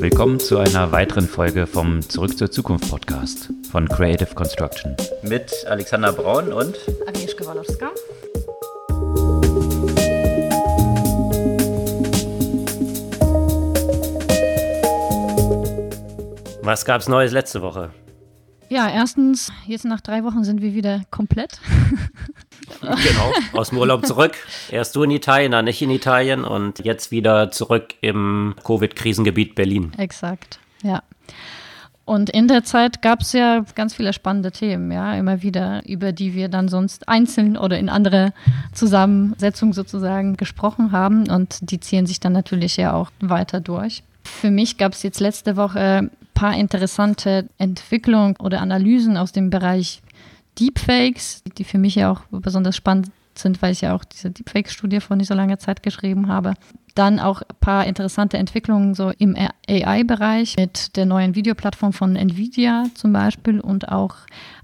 Willkommen zu einer weiteren Folge vom Zurück zur Zukunft Podcast von Creative Construction. Mit Alexander Braun und Agnieszka Walowska. Was gab's Neues letzte Woche? Ja, erstens, jetzt nach drei Wochen sind wir wieder komplett. Genau, aus dem Urlaub zurück. Erst du in Italien, dann nicht in Italien und jetzt wieder zurück im Covid-Krisengebiet Berlin. Exakt, ja. Und in der Zeit gab es ja ganz viele spannende Themen, ja, immer wieder, über die wir dann sonst einzeln oder in andere Zusammensetzungen sozusagen gesprochen haben. Und die ziehen sich dann natürlich ja auch weiter durch. Für mich gab es jetzt letzte Woche ein paar interessante Entwicklungen oder Analysen aus dem Bereich Deepfakes, die für mich ja auch besonders spannend sind, weil ich ja auch diese Deepfake-Studie vor nicht so langer Zeit geschrieben habe. Dann auch ein paar interessante Entwicklungen so im AI-Bereich mit der neuen Videoplattform von Nvidia zum Beispiel und auch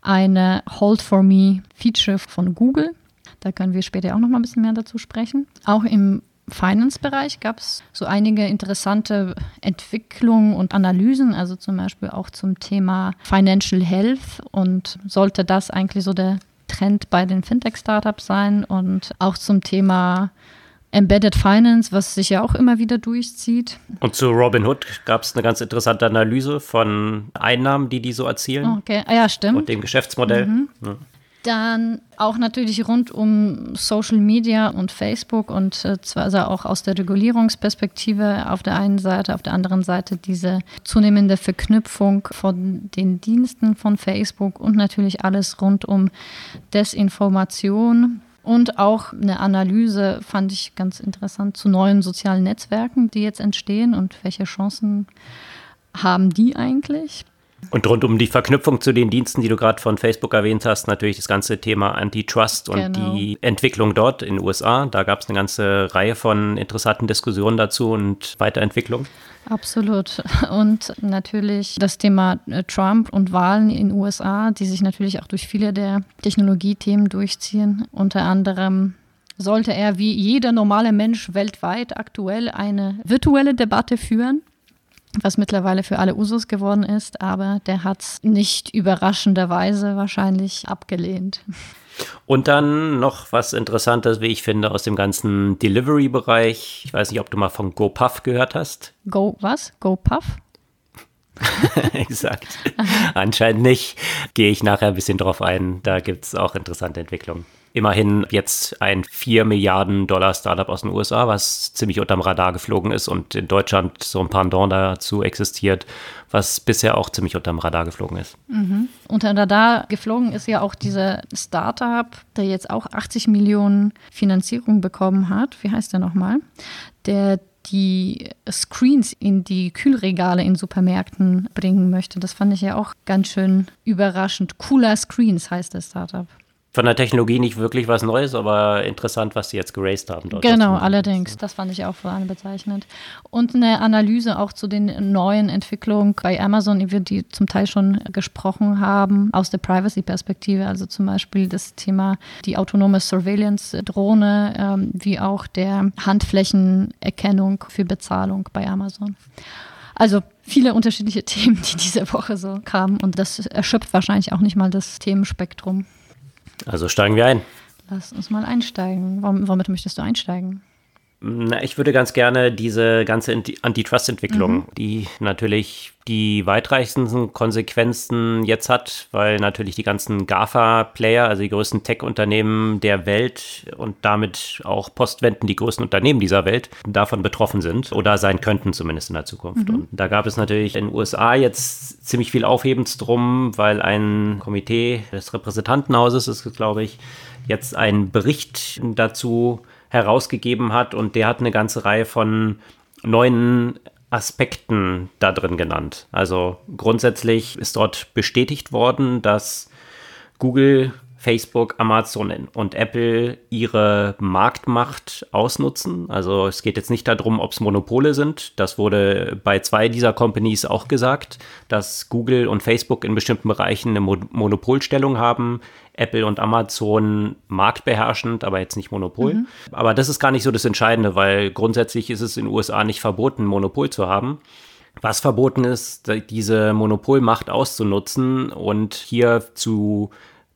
eine Hold for Me Feature von Google. Da können wir später auch noch mal ein bisschen mehr dazu sprechen. Auch im Finance-Bereich gab es so einige interessante Entwicklungen und Analysen, also zum Beispiel auch zum Thema Financial Health und sollte das eigentlich so der Trend bei den Fintech-Startups sein und auch zum Thema Embedded Finance, was sich ja auch immer wieder durchzieht. Und zu Robinhood gab es eine ganz interessante Analyse von Einnahmen, die die so erzielen. Okay, ah, ja, stimmt. Und dem Geschäftsmodell. Mhm. Ja. Dann auch natürlich rund um Social Media und Facebook und äh, zwar also auch aus der Regulierungsperspektive auf der einen Seite, auf der anderen Seite diese zunehmende Verknüpfung von den Diensten von Facebook und natürlich alles rund um Desinformation. Und auch eine Analyse fand ich ganz interessant zu neuen sozialen Netzwerken, die jetzt entstehen und welche Chancen haben die eigentlich? Und rund um die Verknüpfung zu den Diensten, die du gerade von Facebook erwähnt hast, natürlich das ganze Thema Antitrust und genau. die Entwicklung dort in den USA. Da gab es eine ganze Reihe von interessanten Diskussionen dazu und Weiterentwicklung. Absolut. Und natürlich das Thema äh, Trump und Wahlen in den USA, die sich natürlich auch durch viele der Technologiethemen durchziehen. Unter anderem sollte er wie jeder normale Mensch weltweit aktuell eine virtuelle Debatte führen was mittlerweile für alle Usus geworden ist, aber der hat es nicht überraschenderweise wahrscheinlich abgelehnt. Und dann noch was Interessantes, wie ich finde, aus dem ganzen Delivery-Bereich. Ich weiß nicht, ob du mal von GoPuff gehört hast. Go was? GoPuff? Exakt. Anscheinend nicht. Gehe ich nachher ein bisschen drauf ein. Da gibt es auch interessante Entwicklungen immerhin jetzt ein 4 Milliarden Dollar Startup aus den USA, was ziemlich unterm Radar geflogen ist und in Deutschland so ein Pendant dazu existiert, was bisher auch ziemlich unterm Radar geflogen ist. Mhm. Unter Radar geflogen ist ja auch dieser Startup, der jetzt auch 80 Millionen Finanzierung bekommen hat. Wie heißt der nochmal? Der die Screens in die Kühlregale in Supermärkten bringen möchte. Das fand ich ja auch ganz schön überraschend. Cooler Screens heißt das Startup von der Technologie nicht wirklich was Neues, aber interessant, was sie jetzt geraced haben. Dort genau, allerdings. Das fand ich auch vor allem bezeichnend. Und eine Analyse auch zu den neuen Entwicklungen bei Amazon, über die zum Teil schon gesprochen haben, aus der Privacy-Perspektive. Also zum Beispiel das Thema die autonome Surveillance-Drohne, ähm, wie auch der Handflächenerkennung für Bezahlung bei Amazon. Also viele unterschiedliche Themen, die diese Woche so kamen. Und das erschöpft wahrscheinlich auch nicht mal das Themenspektrum. Also steigen wir ein. Lass uns mal einsteigen. Womit möchtest du einsteigen? Na, ich würde ganz gerne diese ganze Antitrust-Entwicklung, mhm. die natürlich die weitreichendsten Konsequenzen jetzt hat, weil natürlich die ganzen GAFA-Player, also die größten Tech-Unternehmen der Welt und damit auch Postwenden, die größten Unternehmen dieser Welt, davon betroffen sind oder sein könnten zumindest in der Zukunft. Mhm. Und da gab es natürlich in den USA jetzt ziemlich viel Aufhebens drum, weil ein Komitee des Repräsentantenhauses ist, glaube ich, jetzt einen Bericht dazu herausgegeben hat und der hat eine ganze Reihe von neuen Aspekten da drin genannt. Also grundsätzlich ist dort bestätigt worden, dass Google Facebook, Amazon und Apple ihre Marktmacht ausnutzen. Also es geht jetzt nicht darum, ob es Monopole sind. Das wurde bei zwei dieser Companies auch gesagt, dass Google und Facebook in bestimmten Bereichen eine Mo Monopolstellung haben. Apple und Amazon marktbeherrschend, aber jetzt nicht Monopol. Mhm. Aber das ist gar nicht so das Entscheidende, weil grundsätzlich ist es in den USA nicht verboten, Monopol zu haben. Was verboten ist, diese Monopolmacht auszunutzen und hier zu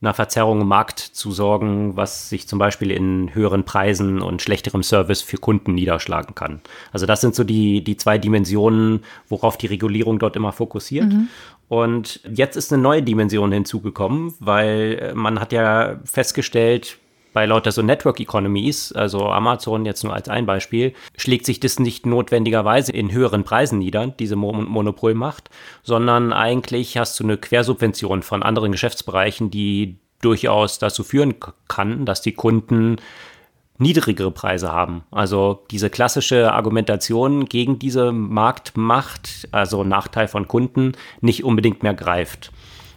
einer Verzerrung im Markt zu sorgen, was sich zum Beispiel in höheren Preisen und schlechterem Service für Kunden niederschlagen kann. Also das sind so die, die zwei Dimensionen, worauf die Regulierung dort immer fokussiert. Mhm. Und jetzt ist eine neue Dimension hinzugekommen, weil man hat ja festgestellt, bei lauter so Network Economies, also Amazon jetzt nur als ein Beispiel, schlägt sich das nicht notwendigerweise in höheren Preisen nieder, diese Mo Monopolmacht, sondern eigentlich hast du eine Quersubvention von anderen Geschäftsbereichen, die durchaus dazu führen kann, dass die Kunden niedrigere Preise haben. Also diese klassische Argumentation gegen diese Marktmacht, also Nachteil von Kunden, nicht unbedingt mehr greift.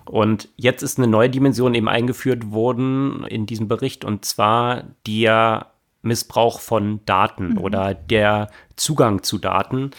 Und jetzt ist eine neue Dimension eben eingeführt worden in diesem Bericht und zwar der Missbrauch von Daten mhm. oder der Zugang zu Daten,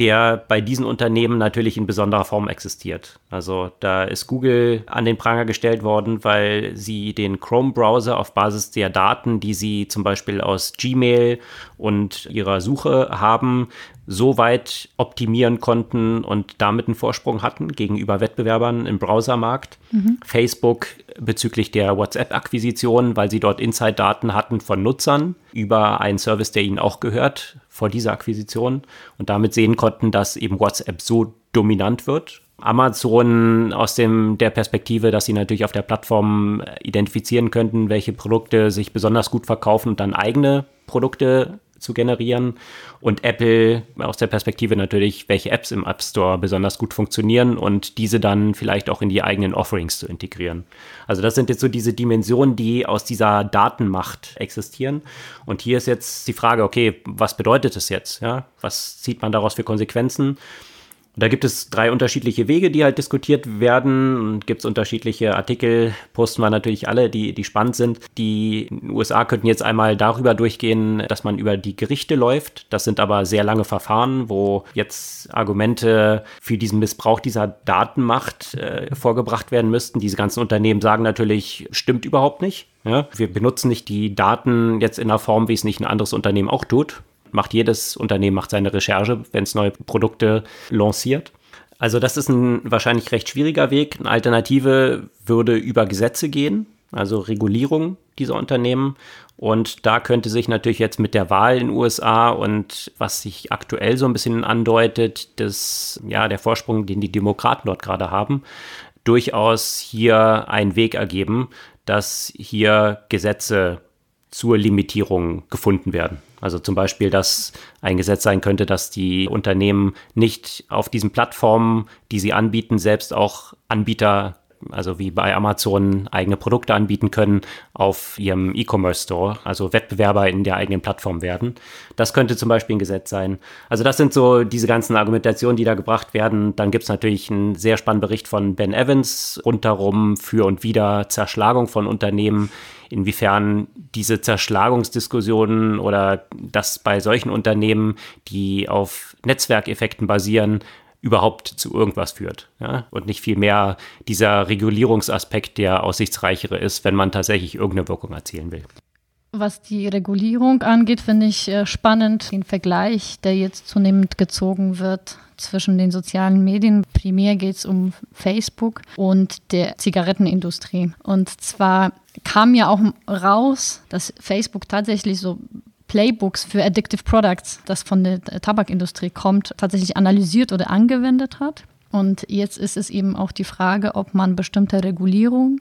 der bei diesen Unternehmen natürlich in besonderer Form existiert. Also da ist Google an den Pranger gestellt worden, weil sie den Chrome-Browser auf Basis der Daten, die sie zum Beispiel aus Gmail und ihrer Suche haben, so weit optimieren konnten und damit einen Vorsprung hatten gegenüber Wettbewerbern im Browsermarkt. Mhm. Facebook bezüglich der WhatsApp-Akquisition, weil sie dort Inside-Daten hatten von Nutzern über einen Service, der ihnen auch gehört vor dieser Akquisition und damit sehen konnten, dass eben WhatsApp so dominant wird. Amazon aus dem, der Perspektive, dass sie natürlich auf der Plattform identifizieren könnten, welche Produkte sich besonders gut verkaufen und dann eigene Produkte zu generieren. Und Apple aus der Perspektive natürlich, welche Apps im App Store besonders gut funktionieren und diese dann vielleicht auch in die eigenen Offerings zu integrieren. Also das sind jetzt so diese Dimensionen, die aus dieser Datenmacht existieren. Und hier ist jetzt die Frage, okay, was bedeutet das jetzt? Ja? Was zieht man daraus für Konsequenzen? Und da gibt es drei unterschiedliche Wege, die halt diskutiert werden. Und gibt es unterschiedliche Artikel, posten wir natürlich alle, die, die spannend sind. Die USA könnten jetzt einmal darüber durchgehen, dass man über die Gerichte läuft. Das sind aber sehr lange Verfahren, wo jetzt Argumente für diesen Missbrauch dieser Datenmacht äh, vorgebracht werden müssten. Diese ganzen Unternehmen sagen natürlich, stimmt überhaupt nicht. Ja, wir benutzen nicht die Daten jetzt in einer Form, wie es nicht ein anderes Unternehmen auch tut macht jedes Unternehmen macht seine Recherche, wenn es neue Produkte lanciert. Also das ist ein wahrscheinlich recht schwieriger Weg. Eine Alternative würde über Gesetze gehen, also Regulierung dieser Unternehmen. Und da könnte sich natürlich jetzt mit der Wahl in den USA und was sich aktuell so ein bisschen andeutet, dass ja der Vorsprung, den die Demokraten dort gerade haben, durchaus hier einen Weg ergeben, dass hier Gesetze zur Limitierung gefunden werden. Also zum Beispiel, dass ein Gesetz sein könnte, dass die Unternehmen nicht auf diesen Plattformen, die sie anbieten, selbst auch Anbieter also wie bei Amazon eigene Produkte anbieten können auf ihrem E-Commerce Store, also Wettbewerber in der eigenen Plattform werden. Das könnte zum Beispiel ein Gesetz sein. Also das sind so diese ganzen Argumentationen, die da gebracht werden. Dann gibt es natürlich einen sehr spannenden Bericht von Ben Evans rundherum für und wieder Zerschlagung von Unternehmen, inwiefern diese Zerschlagungsdiskussionen oder das bei solchen Unternehmen, die auf Netzwerkeffekten basieren, überhaupt zu irgendwas führt. Ja? Und nicht vielmehr dieser Regulierungsaspekt, der aussichtsreichere ist, wenn man tatsächlich irgendeine Wirkung erzielen will. Was die Regulierung angeht, finde ich äh, spannend den Vergleich, der jetzt zunehmend gezogen wird zwischen den sozialen Medien. Primär geht es um Facebook und der Zigarettenindustrie. Und zwar kam ja auch raus, dass Facebook tatsächlich so Playbooks für Addictive Products, das von der Tabakindustrie kommt, tatsächlich analysiert oder angewendet hat. Und jetzt ist es eben auch die Frage, ob man bestimmte Regulierungen,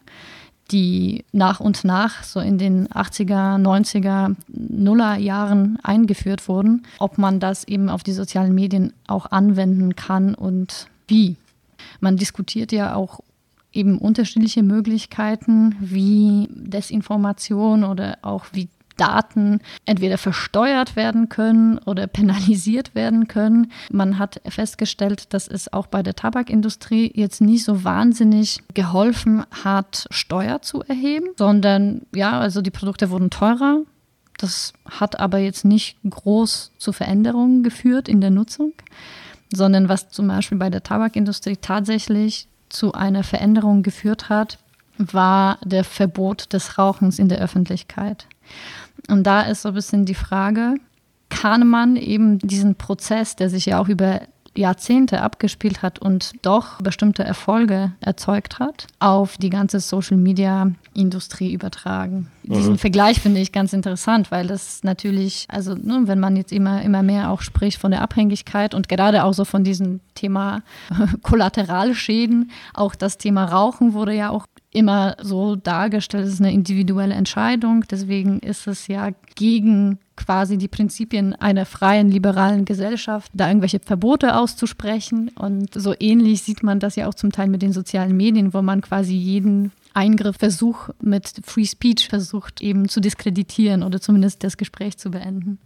die nach und nach so in den 80er, 90er, Nuller Jahren eingeführt wurden, ob man das eben auf die sozialen Medien auch anwenden kann und wie. Man diskutiert ja auch eben unterschiedliche Möglichkeiten, wie Desinformation oder auch wie Daten entweder versteuert werden können oder penalisiert werden können. Man hat festgestellt, dass es auch bei der Tabakindustrie jetzt nicht so wahnsinnig geholfen hat, Steuer zu erheben, sondern ja, also die Produkte wurden teurer. Das hat aber jetzt nicht groß zu Veränderungen geführt in der Nutzung, sondern was zum Beispiel bei der Tabakindustrie tatsächlich zu einer Veränderung geführt hat, war der Verbot des Rauchens in der Öffentlichkeit. Und da ist so ein bisschen die Frage, kann man eben diesen Prozess, der sich ja auch über Jahrzehnte abgespielt hat und doch bestimmte Erfolge erzeugt hat, auf die ganze Social-Media-Industrie übertragen. Mhm. Diesen Vergleich finde ich ganz interessant, weil das natürlich, also ne, wenn man jetzt immer, immer mehr auch spricht von der Abhängigkeit und gerade auch so von diesem Thema Kollateralschäden, auch das Thema Rauchen wurde ja auch immer so dargestellt, es ist eine individuelle Entscheidung. Deswegen ist es ja gegen quasi die Prinzipien einer freien, liberalen Gesellschaft, da irgendwelche Verbote auszusprechen. Und so ähnlich sieht man das ja auch zum Teil mit den sozialen Medien, wo man quasi jeden Eingriff, Versuch mit Free Speech versucht eben zu diskreditieren oder zumindest das Gespräch zu beenden.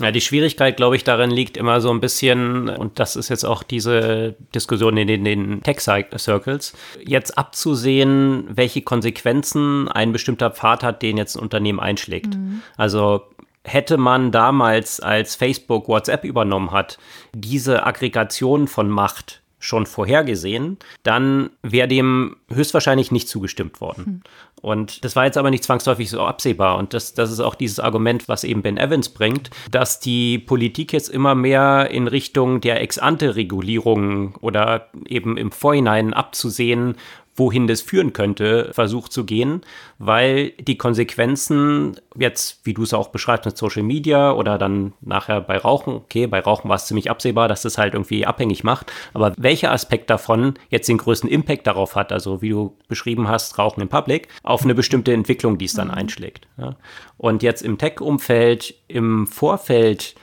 Ja, die Schwierigkeit, glaube ich, darin liegt immer so ein bisschen, und das ist jetzt auch diese Diskussion in den, den Tech-Circles, jetzt abzusehen, welche Konsequenzen ein bestimmter Pfad hat, den jetzt ein Unternehmen einschlägt. Mhm. Also hätte man damals, als Facebook WhatsApp übernommen hat, diese Aggregation von Macht schon vorhergesehen, dann wäre dem höchstwahrscheinlich nicht zugestimmt worden. Hm. Und das war jetzt aber nicht zwangsläufig so absehbar. Und das, das ist auch dieses Argument, was eben Ben Evans bringt, dass die Politik jetzt immer mehr in Richtung der Ex-ante-Regulierung oder eben im Vorhinein abzusehen, wohin das führen könnte, versucht zu gehen, weil die Konsequenzen jetzt, wie du es auch beschreibst mit Social Media oder dann nachher bei Rauchen, okay, bei Rauchen war es ziemlich absehbar, dass das halt irgendwie abhängig macht, aber welcher Aspekt davon jetzt den größten Impact darauf hat, also wie du beschrieben hast, Rauchen im Public, auf eine bestimmte Entwicklung, die es dann mhm. einschlägt. Ja. Und jetzt im Tech-Umfeld, im Vorfeld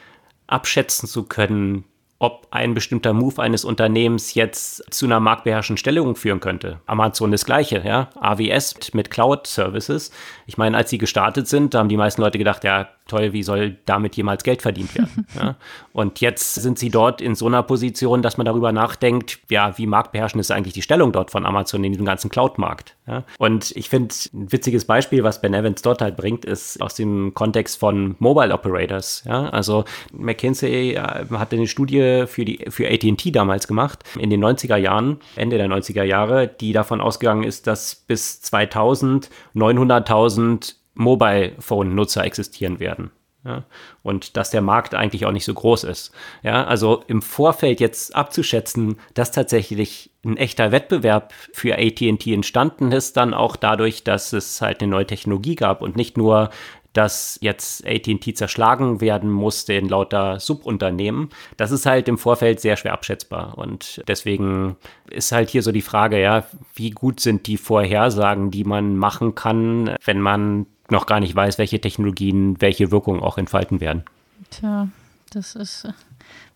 abschätzen zu können, ob ein bestimmter Move eines Unternehmens jetzt zu einer marktbeherrschenden Stellung führen könnte. Amazon das gleiche, ja. AWS mit Cloud Services. Ich meine, als sie gestartet sind, da haben die meisten Leute gedacht, ja, toll, wie soll damit jemals Geld verdient werden? ja? Und jetzt sind sie dort in so einer Position, dass man darüber nachdenkt, ja, wie marktbeherrschend ist eigentlich die Stellung dort von Amazon in diesem ganzen Cloud-Markt? Ja? Und ich finde, ein witziges Beispiel, was Ben Evans dort halt bringt, ist aus dem Kontext von Mobile Operators. Ja? Also McKinsey äh, hatte eine Studie für, die, für AT&T damals gemacht, in den 90er Jahren, Ende der 90er Jahre, die davon ausgegangen ist, dass bis 2000 900.000 Mobile Phone-Nutzer existieren werden. Ja, und dass der Markt eigentlich auch nicht so groß ist. Ja, also im Vorfeld jetzt abzuschätzen, dass tatsächlich ein echter Wettbewerb für AT&T entstanden ist, dann auch dadurch, dass es halt eine neue Technologie gab und nicht nur dass jetzt AT&T zerschlagen werden musste in lauter Subunternehmen, das ist halt im Vorfeld sehr schwer abschätzbar. Und deswegen ist halt hier so die Frage, ja, wie gut sind die Vorhersagen, die man machen kann, wenn man noch gar nicht weiß, welche Technologien welche Wirkung auch entfalten werden. Tja, das ist, äh,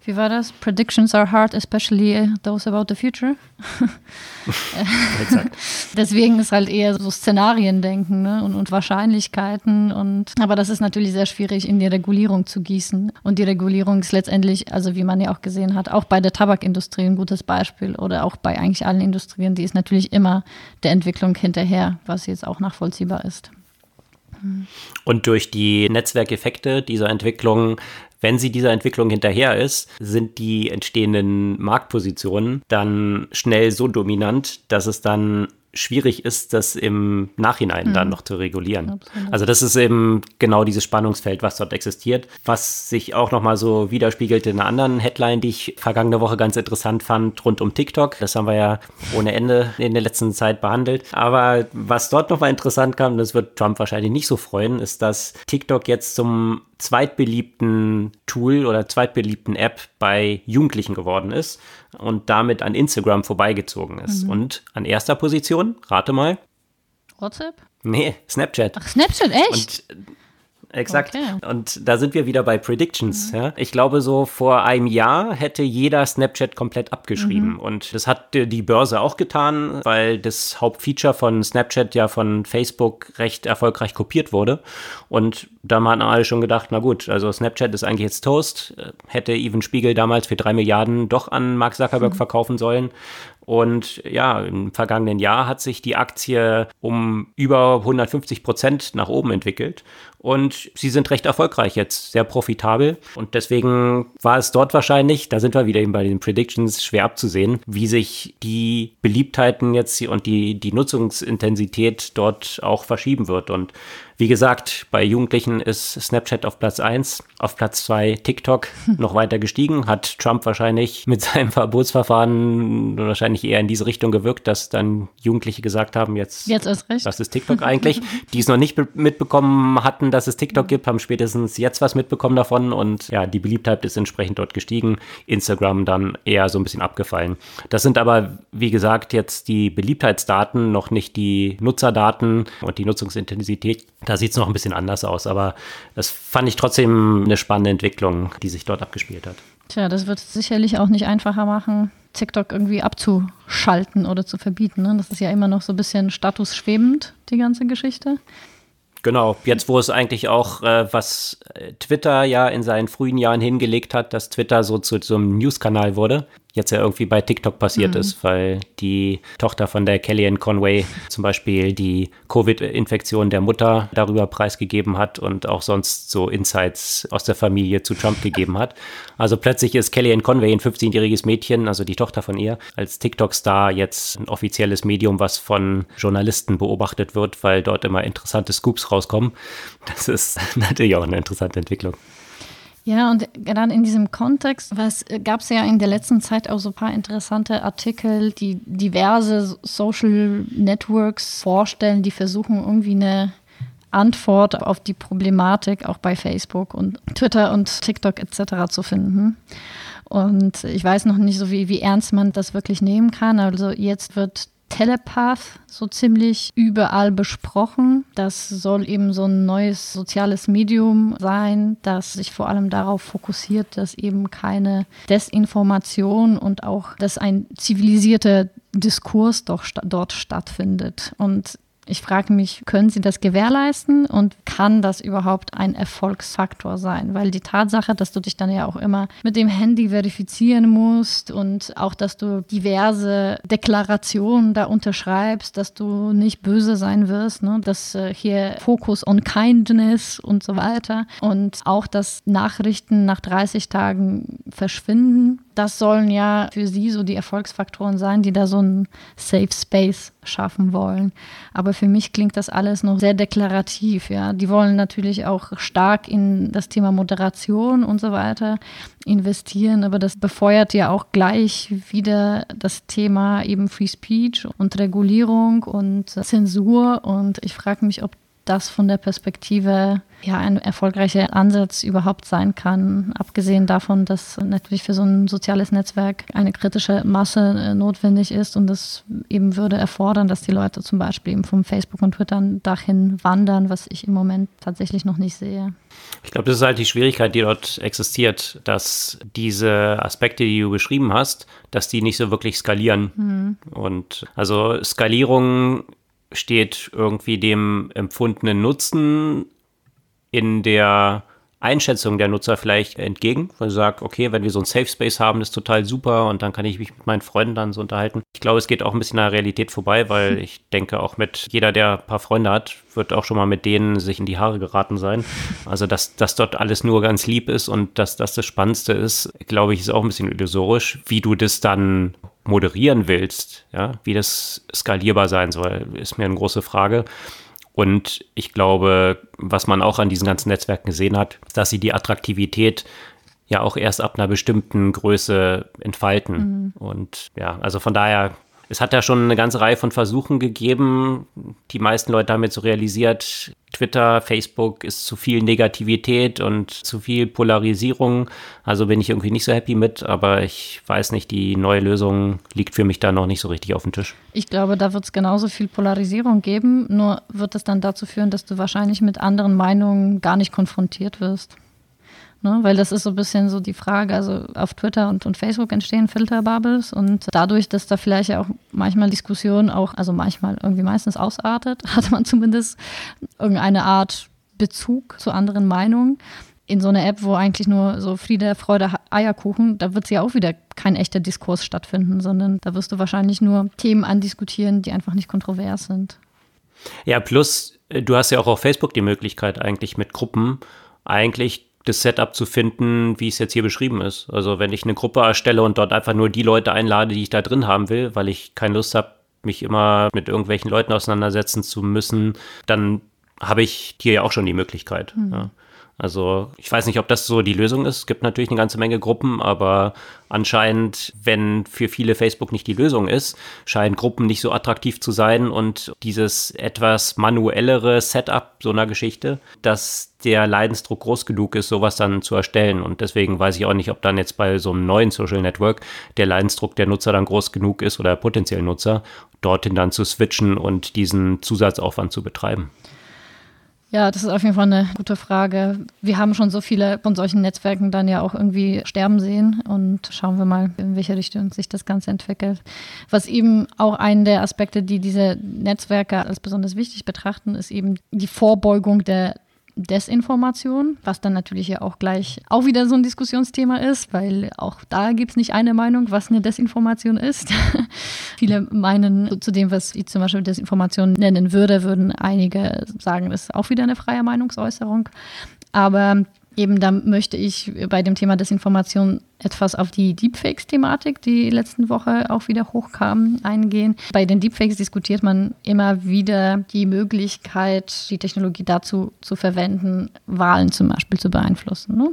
wie war das? Predictions are hard, especially äh, those about the future. Deswegen ist halt eher so Szenarien denken ne? und, und, Wahrscheinlichkeiten. Und, aber das ist natürlich sehr schwierig in die Regulierung zu gießen. Und die Regulierung ist letztendlich, also wie man ja auch gesehen hat, auch bei der Tabakindustrie ein gutes Beispiel oder auch bei eigentlich allen Industrien, die ist natürlich immer der Entwicklung hinterher, was jetzt auch nachvollziehbar ist. Und durch die Netzwerkeffekte dieser Entwicklung wenn sie dieser Entwicklung hinterher ist, sind die entstehenden Marktpositionen dann schnell so dominant, dass es dann schwierig ist, das im Nachhinein mhm. dann noch zu regulieren. Absolut. Also das ist eben genau dieses Spannungsfeld, was dort existiert, was sich auch nochmal so widerspiegelt in einer anderen Headline, die ich vergangene Woche ganz interessant fand, rund um TikTok. Das haben wir ja ohne Ende in der letzten Zeit behandelt. Aber was dort nochmal interessant kam, das wird Trump wahrscheinlich nicht so freuen, ist, dass TikTok jetzt zum zweitbeliebten Tool oder zweitbeliebten App bei Jugendlichen geworden ist und damit an Instagram vorbeigezogen ist. Mhm. Und an erster Position, rate mal. WhatsApp? Nee, Snapchat. Ach, Snapchat, echt? Und Exakt. Okay. Und da sind wir wieder bei Predictions. Mhm. Ja. Ich glaube, so vor einem Jahr hätte jeder Snapchat komplett abgeschrieben. Mhm. Und das hat die Börse auch getan, weil das Hauptfeature von Snapchat ja von Facebook recht erfolgreich kopiert wurde. Und da haben alle schon gedacht, na gut, also Snapchat ist eigentlich jetzt Toast. Hätte Even Spiegel damals für drei Milliarden doch an Mark Zuckerberg mhm. verkaufen sollen. Und ja, im vergangenen Jahr hat sich die Aktie um über 150 Prozent nach oben entwickelt. Und sie sind recht erfolgreich jetzt, sehr profitabel. Und deswegen war es dort wahrscheinlich, da sind wir wieder eben bei den Predictions, schwer abzusehen, wie sich die Beliebtheiten jetzt und die, die Nutzungsintensität dort auch verschieben wird. Und Wie gesagt, bei Jugendlichen ist Snapchat auf Platz 1, auf Platz 2 TikTok noch weiter gestiegen. Hat Trump wahrscheinlich mit seinem Verbotsverfahren wahrscheinlich eher in diese Richtung gewirkt, dass dann Jugendliche gesagt haben, jetzt, jetzt ist recht. was ist TikTok eigentlich? die es noch nicht mitbekommen hatten, dass es TikTok gibt, haben spätestens jetzt was mitbekommen davon und ja, die Beliebtheit ist entsprechend dort gestiegen. Instagram dann eher so ein bisschen abgefallen. Das sind aber, wie gesagt, jetzt die Beliebtheitsdaten, noch nicht die Nutzerdaten und die Nutzungsintensität. Da sieht es noch ein bisschen anders aus, aber das fand ich trotzdem eine spannende Entwicklung, die sich dort abgespielt hat. Tja, das wird sicherlich auch nicht einfacher machen, TikTok irgendwie abzuschalten oder zu verbieten. Ne? Das ist ja immer noch so ein bisschen statusschwebend, die ganze Geschichte. Genau, jetzt wo es eigentlich auch, äh, was äh, Twitter ja in seinen frühen Jahren hingelegt hat, dass Twitter so zu so einem News-Kanal wurde, jetzt ja irgendwie bei TikTok passiert mhm. ist, weil die Tochter von der Kellyanne Conway zum Beispiel die Covid-Infektion der Mutter darüber preisgegeben hat und auch sonst so Insights aus der Familie zu Trump gegeben hat. Also plötzlich ist Kellyanne Conway ein 15-jähriges Mädchen, also die Tochter von ihr, als TikTok-Star jetzt ein offizielles Medium, was von Journalisten beobachtet wird, weil dort immer interessante Scoops rauskommen. Das ist natürlich auch eine interessante Entwicklung. Ja, und gerade in diesem Kontext gab es ja in der letzten Zeit auch so ein paar interessante Artikel, die diverse Social Networks vorstellen, die versuchen irgendwie eine Antwort auf die Problematik auch bei Facebook und Twitter und TikTok etc. zu finden. Und ich weiß noch nicht so, wie, wie ernst man das wirklich nehmen kann. Also jetzt wird Telepath so ziemlich überall besprochen. Das soll eben so ein neues soziales Medium sein, das sich vor allem darauf fokussiert, dass eben keine Desinformation und auch, dass ein zivilisierter Diskurs doch dort stattfindet. Und ich frage mich, können Sie das gewährleisten und kann das überhaupt ein Erfolgsfaktor sein? Weil die Tatsache, dass du dich dann ja auch immer mit dem Handy verifizieren musst und auch, dass du diverse Deklarationen da unterschreibst, dass du nicht böse sein wirst, ne? dass äh, hier Fokus on Kindness und so weiter und auch, dass Nachrichten nach 30 Tagen verschwinden das sollen ja für sie so die Erfolgsfaktoren sein, die da so einen Safe Space schaffen wollen. Aber für mich klingt das alles noch sehr deklarativ. Ja, die wollen natürlich auch stark in das Thema Moderation und so weiter investieren, aber das befeuert ja auch gleich wieder das Thema eben Free Speech und Regulierung und Zensur. Und ich frage mich, ob das von der Perspektive ja ein erfolgreicher Ansatz überhaupt sein kann. Abgesehen davon, dass natürlich für so ein soziales Netzwerk eine kritische Masse äh, notwendig ist und das eben würde erfordern, dass die Leute zum Beispiel eben vom Facebook und Twitter dahin wandern, was ich im Moment tatsächlich noch nicht sehe. Ich glaube, das ist halt die Schwierigkeit, die dort existiert, dass diese Aspekte, die du beschrieben hast, dass die nicht so wirklich skalieren. Mhm. Und also Skalierung steht irgendwie dem empfundenen Nutzen in der Einschätzung der Nutzer vielleicht entgegen, weil sie sagt, okay, wenn wir so ein Safe Space haben, ist total super und dann kann ich mich mit meinen Freunden dann so unterhalten. Ich glaube, es geht auch ein bisschen an der Realität vorbei, weil ich denke, auch mit jeder, der ein paar Freunde hat, wird auch schon mal mit denen sich in die Haare geraten sein. Also, dass, dass dort alles nur ganz lieb ist und dass das das Spannendste ist, glaube ich, ist auch ein bisschen illusorisch. Wie du das dann moderieren willst, ja, wie das skalierbar sein soll, ist mir eine große Frage. Und ich glaube, was man auch an diesen ganzen Netzwerken gesehen hat, dass sie die Attraktivität ja auch erst ab einer bestimmten Größe entfalten. Mhm. Und ja, also von daher es hat ja schon eine ganze Reihe von Versuchen gegeben. Die meisten Leute haben jetzt so realisiert, Twitter, Facebook ist zu viel Negativität und zu viel Polarisierung. Also bin ich irgendwie nicht so happy mit, aber ich weiß nicht, die neue Lösung liegt für mich da noch nicht so richtig auf dem Tisch. Ich glaube, da wird es genauso viel Polarisierung geben, nur wird es dann dazu führen, dass du wahrscheinlich mit anderen Meinungen gar nicht konfrontiert wirst. Ne? Weil das ist so ein bisschen so die Frage, also auf Twitter und, und Facebook entstehen Filterbubbles und dadurch, dass da vielleicht auch manchmal Diskussionen auch, also manchmal irgendwie meistens ausartet, hat man zumindest irgendeine Art Bezug zu anderen Meinungen. In so einer App, wo eigentlich nur so Friede, Freude, Eierkuchen, da wird ja auch wieder kein echter Diskurs stattfinden, sondern da wirst du wahrscheinlich nur Themen andiskutieren, die einfach nicht kontrovers sind. Ja, plus äh, du hast ja auch auf Facebook die Möglichkeit eigentlich mit Gruppen eigentlich das Setup zu finden, wie es jetzt hier beschrieben ist. Also wenn ich eine Gruppe erstelle und dort einfach nur die Leute einlade, die ich da drin haben will, weil ich keine Lust habe, mich immer mit irgendwelchen Leuten auseinandersetzen zu müssen, dann habe ich hier ja auch schon die Möglichkeit. Mhm. Ja. Also ich weiß nicht, ob das so die Lösung ist. Es gibt natürlich eine ganze Menge Gruppen, aber anscheinend, wenn für viele Facebook nicht die Lösung ist, scheinen Gruppen nicht so attraktiv zu sein und dieses etwas manuellere Setup so einer Geschichte, dass der Leidensdruck groß genug ist, sowas dann zu erstellen. Und deswegen weiß ich auch nicht, ob dann jetzt bei so einem neuen Social Network der Leidensdruck der Nutzer dann groß genug ist oder potenziell Nutzer, dorthin dann zu switchen und diesen Zusatzaufwand zu betreiben. Ja, das ist auf jeden Fall eine gute Frage. Wir haben schon so viele von solchen Netzwerken dann ja auch irgendwie sterben sehen und schauen wir mal, in welche Richtung sich das Ganze entwickelt. Was eben auch einen der Aspekte, die diese Netzwerke als besonders wichtig betrachten, ist eben die Vorbeugung der Desinformation, was dann natürlich ja auch gleich auch wieder so ein Diskussionsthema ist, weil auch da gibt es nicht eine Meinung, was eine Desinformation ist. Viele meinen zu dem, was ich zum Beispiel Desinformation nennen würde, würden einige sagen, das ist auch wieder eine freie Meinungsäußerung. Aber eben da möchte ich bei dem Thema Desinformation etwas auf die Deepfakes-Thematik, die letzten Woche auch wieder hochkam, eingehen. Bei den Deepfakes diskutiert man immer wieder die Möglichkeit, die Technologie dazu zu verwenden, Wahlen zum Beispiel zu beeinflussen. Ne?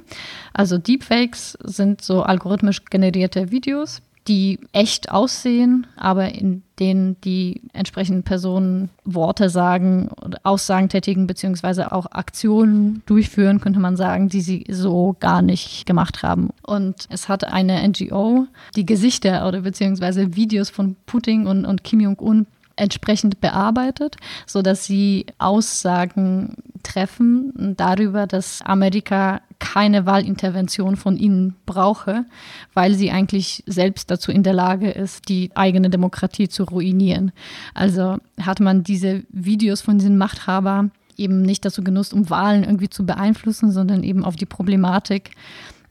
Also Deepfakes sind so algorithmisch generierte Videos, die echt aussehen, aber in denen die entsprechenden Personen Worte sagen oder Aussagen tätigen, beziehungsweise auch Aktionen durchführen, könnte man sagen, die sie so gar nicht gemacht haben. Und es hat eine NGO, die Gesichter oder beziehungsweise Videos von Putin und, und Kim Jong-un entsprechend bearbeitet, sodass sie Aussagen treffen darüber, dass Amerika keine Wahlintervention von ihnen brauche, weil sie eigentlich selbst dazu in der Lage ist, die eigene Demokratie zu ruinieren. Also hat man diese Videos von diesen Machthabern eben nicht dazu genutzt, um Wahlen irgendwie zu beeinflussen, sondern eben auf die Problematik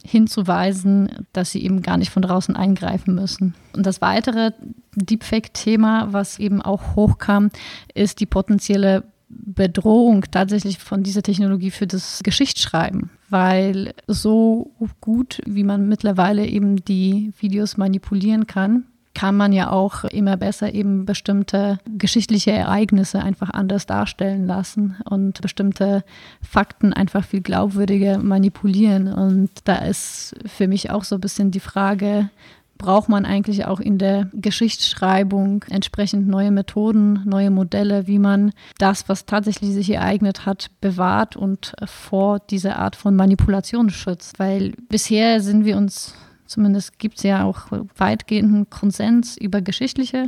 hinzuweisen, dass sie eben gar nicht von draußen eingreifen müssen. Und das weitere Deepfake-Thema, was eben auch hochkam, ist die potenzielle Bedrohung tatsächlich von dieser Technologie für das Geschichtsschreiben, weil so gut, wie man mittlerweile eben die Videos manipulieren kann, kann man ja auch immer besser eben bestimmte geschichtliche Ereignisse einfach anders darstellen lassen und bestimmte Fakten einfach viel glaubwürdiger manipulieren. Und da ist für mich auch so ein bisschen die Frage, braucht man eigentlich auch in der Geschichtsschreibung entsprechend neue Methoden, neue Modelle, wie man das, was tatsächlich sich ereignet hat, bewahrt und vor dieser Art von Manipulation schützt. Weil bisher sind wir uns Zumindest gibt es ja auch weitgehenden Konsens über geschichtliche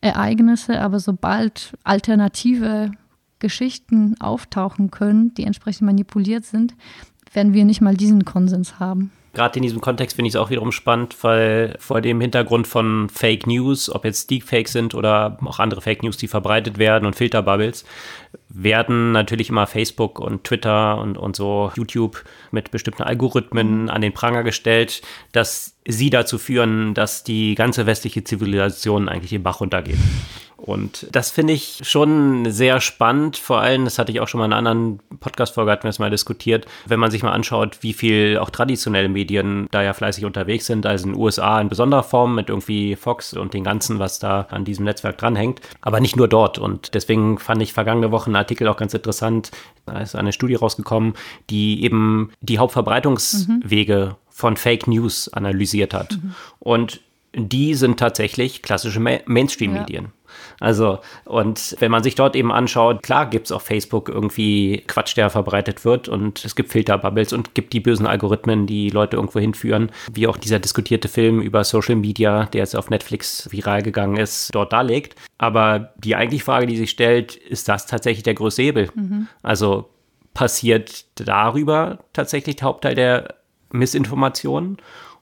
Ereignisse, aber sobald alternative Geschichten auftauchen können, die entsprechend manipuliert sind, werden wir nicht mal diesen Konsens haben. Gerade in diesem Kontext finde ich es auch wiederum spannend, weil vor dem Hintergrund von Fake News, ob jetzt Deepfakes sind oder auch andere Fake News, die verbreitet werden und Filterbubbles, werden natürlich immer Facebook und Twitter und, und so YouTube mit bestimmten Algorithmen an den Pranger gestellt, dass sie dazu führen, dass die ganze westliche Zivilisation eigentlich den Bach runtergeht. Und das finde ich schon sehr spannend. Vor allem, das hatte ich auch schon mal in einer anderen Podcast-Folge, hatten wir es mal diskutiert, wenn man sich mal anschaut, wie viel auch traditionelle Medien da ja fleißig unterwegs sind, also in den USA in besonderer Form mit irgendwie Fox und den ganzen, was da an diesem Netzwerk dranhängt. Aber nicht nur dort. Und deswegen fand ich vergangene Woche einen Artikel auch ganz interessant. Da ist eine Studie rausgekommen, die eben die Hauptverbreitungswege mhm. von Fake News analysiert hat. Mhm. Und die sind tatsächlich klassische Mainstream-Medien. Ja. Also, und wenn man sich dort eben anschaut, klar gibt es auf Facebook irgendwie Quatsch, der verbreitet wird und es gibt Filterbubbles und gibt die bösen Algorithmen, die Leute irgendwo hinführen, wie auch dieser diskutierte Film über Social Media, der jetzt auf Netflix viral gegangen ist, dort darlegt. Aber die eigentliche Frage, die sich stellt, ist das tatsächlich der größte Hebel? Mhm. Also passiert darüber tatsächlich der Hauptteil der Missinformationen?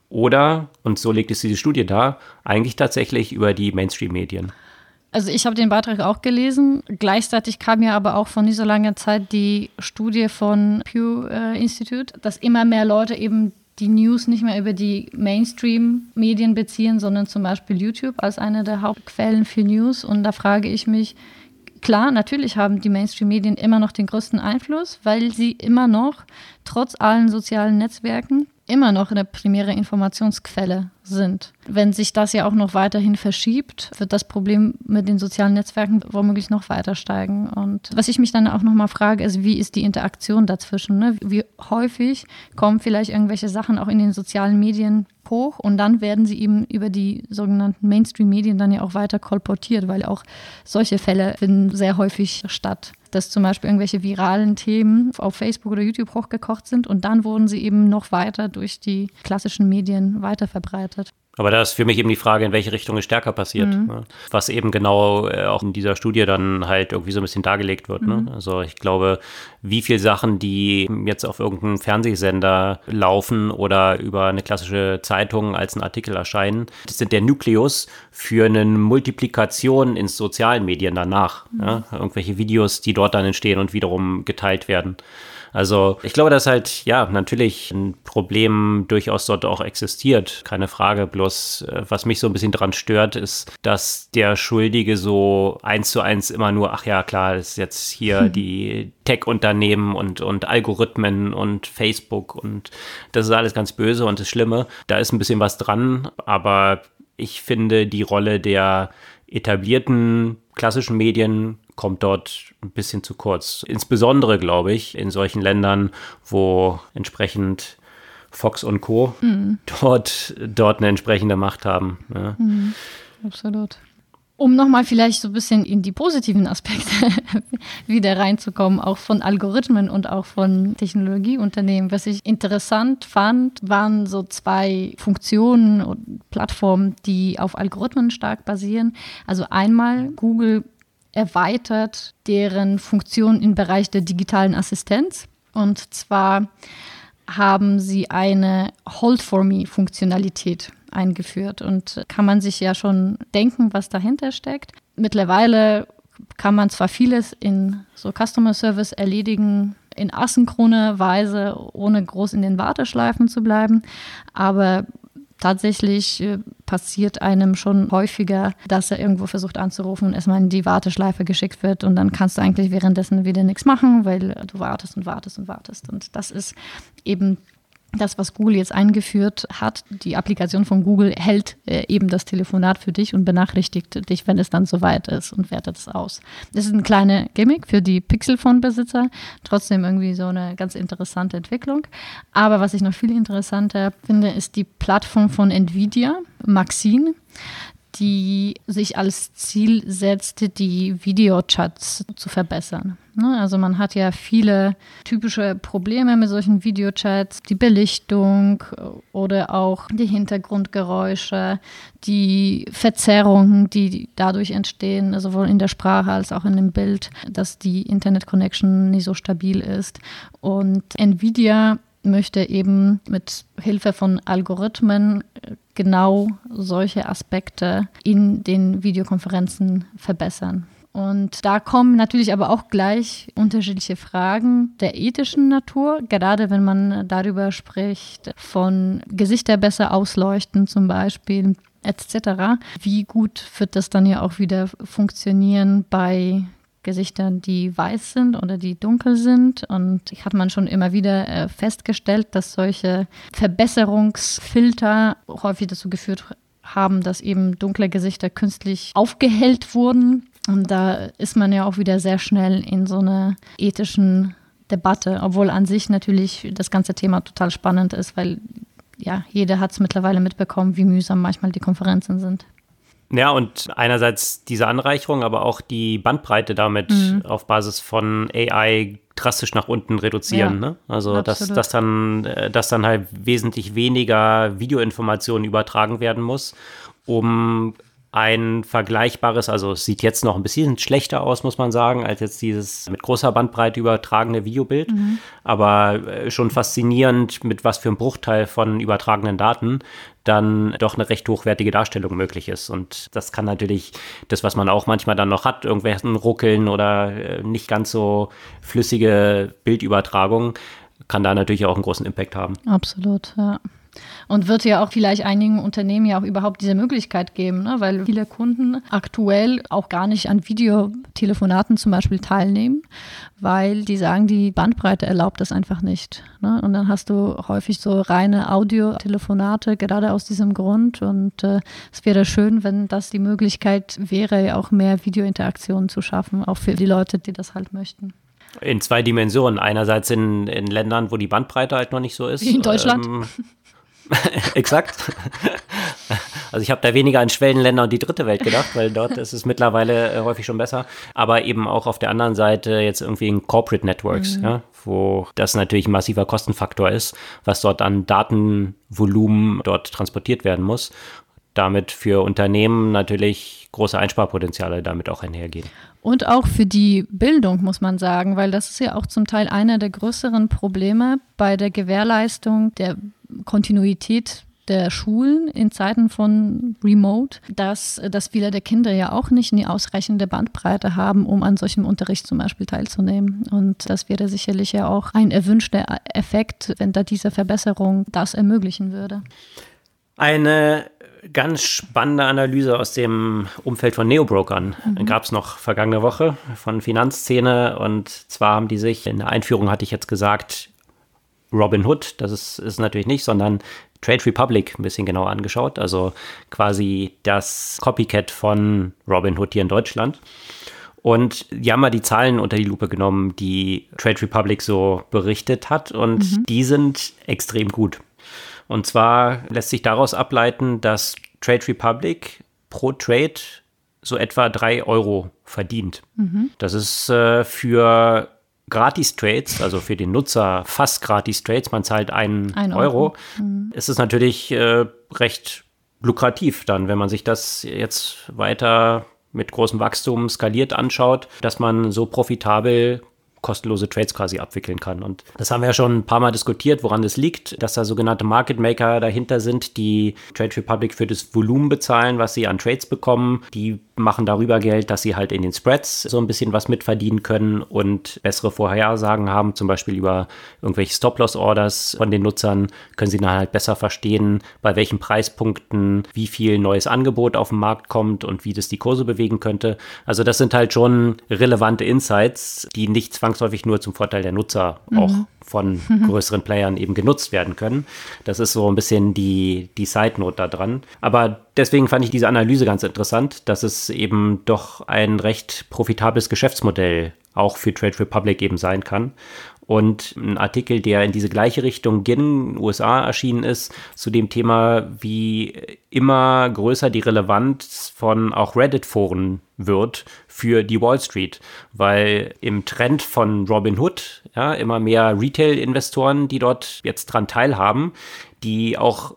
Oder, und so legt es diese Studie dar, eigentlich tatsächlich über die Mainstream-Medien. Also ich habe den Beitrag auch gelesen. Gleichzeitig kam ja aber auch von nicht so langer Zeit die Studie von Pew äh, Institute, dass immer mehr Leute eben die News nicht mehr über die Mainstream-Medien beziehen, sondern zum Beispiel YouTube als eine der Hauptquellen für News. Und da frage ich mich, klar, natürlich haben die Mainstream-Medien immer noch den größten Einfluss, weil sie immer noch trotz allen sozialen Netzwerken immer noch eine primäre Informationsquelle sind. Wenn sich das ja auch noch weiterhin verschiebt, wird das Problem mit den sozialen Netzwerken womöglich noch weiter steigen. Und was ich mich dann auch nochmal frage, ist, wie ist die Interaktion dazwischen? Ne? Wie häufig kommen vielleicht irgendwelche Sachen auch in den sozialen Medien hoch und dann werden sie eben über die sogenannten Mainstream-Medien dann ja auch weiter kolportiert, weil auch solche Fälle finden sehr häufig statt dass zum Beispiel irgendwelche viralen Themen auf Facebook oder YouTube hochgekocht sind und dann wurden sie eben noch weiter durch die klassischen Medien weiterverbreitet. Aber da ist für mich eben die Frage, in welche Richtung es stärker passiert. Mhm. Ne? Was eben genau äh, auch in dieser Studie dann halt irgendwie so ein bisschen dargelegt wird. Ne? Mhm. Ne? Also ich glaube, wie viele Sachen, die jetzt auf irgendeinem Fernsehsender laufen oder über eine klassische Zeitung als ein Artikel erscheinen, das sind der Nukleus für eine Multiplikation in sozialen Medien danach. Mhm. Ja? Irgendwelche Videos, die dort dann entstehen und wiederum geteilt werden. Also ich glaube, dass halt, ja, natürlich ein Problem durchaus dort auch existiert. Keine Frage. Bloß, äh, was mich so ein bisschen dran stört, ist, dass der Schuldige so eins zu eins immer nur, ach ja, klar, ist jetzt hier hm. die Tech-Unternehmen und, und Algorithmen und Facebook und das ist alles ganz böse und das Schlimme. Da ist ein bisschen was dran, aber ich finde die Rolle der etablierten klassischen Medien kommt dort ein bisschen zu kurz. Insbesondere, glaube ich, in solchen Ländern, wo entsprechend Fox und Co. Mhm. dort, dort eine entsprechende Macht haben. Ja. Mhm. Absolut. Um nochmal vielleicht so ein bisschen in die positiven Aspekte wieder reinzukommen, auch von Algorithmen und auch von Technologieunternehmen. Was ich interessant fand, waren so zwei Funktionen und Plattformen, die auf Algorithmen stark basieren. Also einmal Google erweitert deren Funktion im Bereich der digitalen Assistenz. Und zwar haben sie eine Hold for Me Funktionalität eingeführt und kann man sich ja schon denken, was dahinter steckt. Mittlerweile kann man zwar vieles in so Customer Service erledigen, in asynchroner Weise, ohne groß in den Warteschleifen zu bleiben, aber tatsächlich äh, passiert einem schon häufiger, dass er irgendwo versucht anzurufen und erstmal in die Warteschleife geschickt wird und dann kannst du eigentlich währenddessen wieder nichts machen, weil du wartest und wartest und wartest. Und das ist eben das, was Google jetzt eingeführt hat, die Applikation von Google hält äh, eben das Telefonat für dich und benachrichtigt dich, wenn es dann soweit ist und wertet es aus. Das ist ein kleiner Gimmick für die Pixelphone-Besitzer, trotzdem irgendwie so eine ganz interessante Entwicklung. Aber was ich noch viel interessanter finde, ist die Plattform von Nvidia, Maxine die sich als Ziel setzt, die Videochats zu verbessern. Ne? Also man hat ja viele typische Probleme mit solchen Videochats, die Belichtung oder auch die Hintergrundgeräusche, die Verzerrungen, die dadurch entstehen, sowohl in der Sprache als auch in dem Bild, dass die Internet-Connection nicht so stabil ist. Und Nvidia möchte eben mit Hilfe von Algorithmen genau solche Aspekte in den Videokonferenzen verbessern. Und da kommen natürlich aber auch gleich unterschiedliche Fragen der ethischen Natur, gerade wenn man darüber spricht, von Gesichter besser ausleuchten zum Beispiel etc. Wie gut wird das dann ja auch wieder funktionieren bei Gesichtern, die weiß sind oder die dunkel sind. Und hat man schon immer wieder äh, festgestellt, dass solche Verbesserungsfilter häufig dazu geführt haben, dass eben dunkle Gesichter künstlich aufgehellt wurden. Und da ist man ja auch wieder sehr schnell in so einer ethischen Debatte, obwohl an sich natürlich das ganze Thema total spannend ist, weil ja, jeder hat es mittlerweile mitbekommen, wie mühsam manchmal die Konferenzen sind. Ja, und einerseits diese Anreicherung, aber auch die Bandbreite damit mhm. auf Basis von AI drastisch nach unten reduzieren. Ja, ne? Also dass, dass, dann, äh, dass dann halt wesentlich weniger Videoinformationen übertragen werden muss, um ein vergleichbares, also es sieht jetzt noch ein bisschen schlechter aus, muss man sagen, als jetzt dieses mit großer Bandbreite übertragene Videobild. Mhm. Aber äh, schon faszinierend, mit was für einem Bruchteil von übertragenen Daten dann doch eine recht hochwertige Darstellung möglich ist. Und das kann natürlich das, was man auch manchmal dann noch hat, irgendwelchen Ruckeln oder äh, nicht ganz so flüssige Bildübertragung, kann da natürlich auch einen großen Impact haben. Absolut, ja. Und wird ja auch vielleicht einigen Unternehmen ja auch überhaupt diese Möglichkeit geben, ne? weil viele Kunden aktuell auch gar nicht an Videotelefonaten zum Beispiel teilnehmen, weil die sagen, die Bandbreite erlaubt das einfach nicht. Ne? Und dann hast du häufig so reine Audiotelefonate, gerade aus diesem Grund. Und äh, es wäre schön, wenn das die Möglichkeit wäre, auch mehr Videointeraktionen zu schaffen, auch für die Leute, die das halt möchten. In zwei Dimensionen. Einerseits in, in Ländern, wo die Bandbreite halt noch nicht so ist. Wie in Deutschland. Ähm, exakt. Also ich habe da weniger an Schwellenländer und die dritte Welt gedacht, weil dort ist es mittlerweile äh, häufig schon besser. Aber eben auch auf der anderen Seite jetzt irgendwie in Corporate Networks, mhm. ja, wo das natürlich ein massiver Kostenfaktor ist, was dort an Datenvolumen dort transportiert werden muss. Damit für Unternehmen natürlich große Einsparpotenziale damit auch einhergehen. Und auch für die Bildung, muss man sagen, weil das ist ja auch zum Teil einer der größeren Probleme bei der Gewährleistung der Kontinuität der Schulen in Zeiten von Remote, dass, dass viele der Kinder ja auch nicht eine ausreichende Bandbreite haben, um an solchem Unterricht zum Beispiel teilzunehmen. Und das wäre sicherlich ja auch ein erwünschter Effekt, wenn da diese Verbesserung das ermöglichen würde. Eine ganz spannende Analyse aus dem Umfeld von Neobrokern mhm. gab es noch vergangene Woche von Finanzszene. Und zwar haben die sich, in der Einführung hatte ich jetzt gesagt, Robin Hood, das ist, ist natürlich nicht, sondern Trade Republic ein bisschen genauer angeschaut. Also quasi das Copycat von Robin Hood hier in Deutschland. Und die haben mal die Zahlen unter die Lupe genommen, die Trade Republic so berichtet hat. Und mhm. die sind extrem gut. Und zwar lässt sich daraus ableiten, dass Trade Republic pro Trade so etwa drei Euro verdient. Mhm. Das ist äh, für Gratis-Trades, also für den Nutzer fast Gratis-Trades, man zahlt einen Ein Euro, Euro. Mhm. ist es natürlich äh, recht lukrativ dann, wenn man sich das jetzt weiter mit großem Wachstum skaliert anschaut, dass man so profitabel kostenlose Trades quasi abwickeln kann. Und das haben wir ja schon ein paar Mal diskutiert, woran das liegt, dass da sogenannte Market Maker dahinter sind, die Trade Republic für das Volumen bezahlen, was sie an Trades bekommen. Die machen darüber Geld, dass sie halt in den Spreads so ein bisschen was mitverdienen können und bessere Vorhersagen haben, zum Beispiel über irgendwelche Stop-Loss-Orders von den Nutzern, können sie dann halt besser verstehen, bei welchen Preispunkten wie viel neues Angebot auf den Markt kommt und wie das die Kurse bewegen könnte. Also das sind halt schon relevante Insights, die nicht zwangsläufig nur zum Vorteil der Nutzer mhm. auch von größeren Playern eben genutzt werden können. Das ist so ein bisschen die, die Side-Note da dran. Aber deswegen fand ich diese Analyse ganz interessant, dass es eben doch ein recht profitables Geschäftsmodell auch für Trade Republic eben sein kann. Und ein Artikel, der in diese gleiche Richtung in den USA erschienen ist, zu dem Thema, wie immer größer die Relevanz von auch Reddit-Foren wird für die Wall Street, weil im Trend von Robin Hood ja immer mehr Retail-Investoren, die dort jetzt dran teilhaben, die auch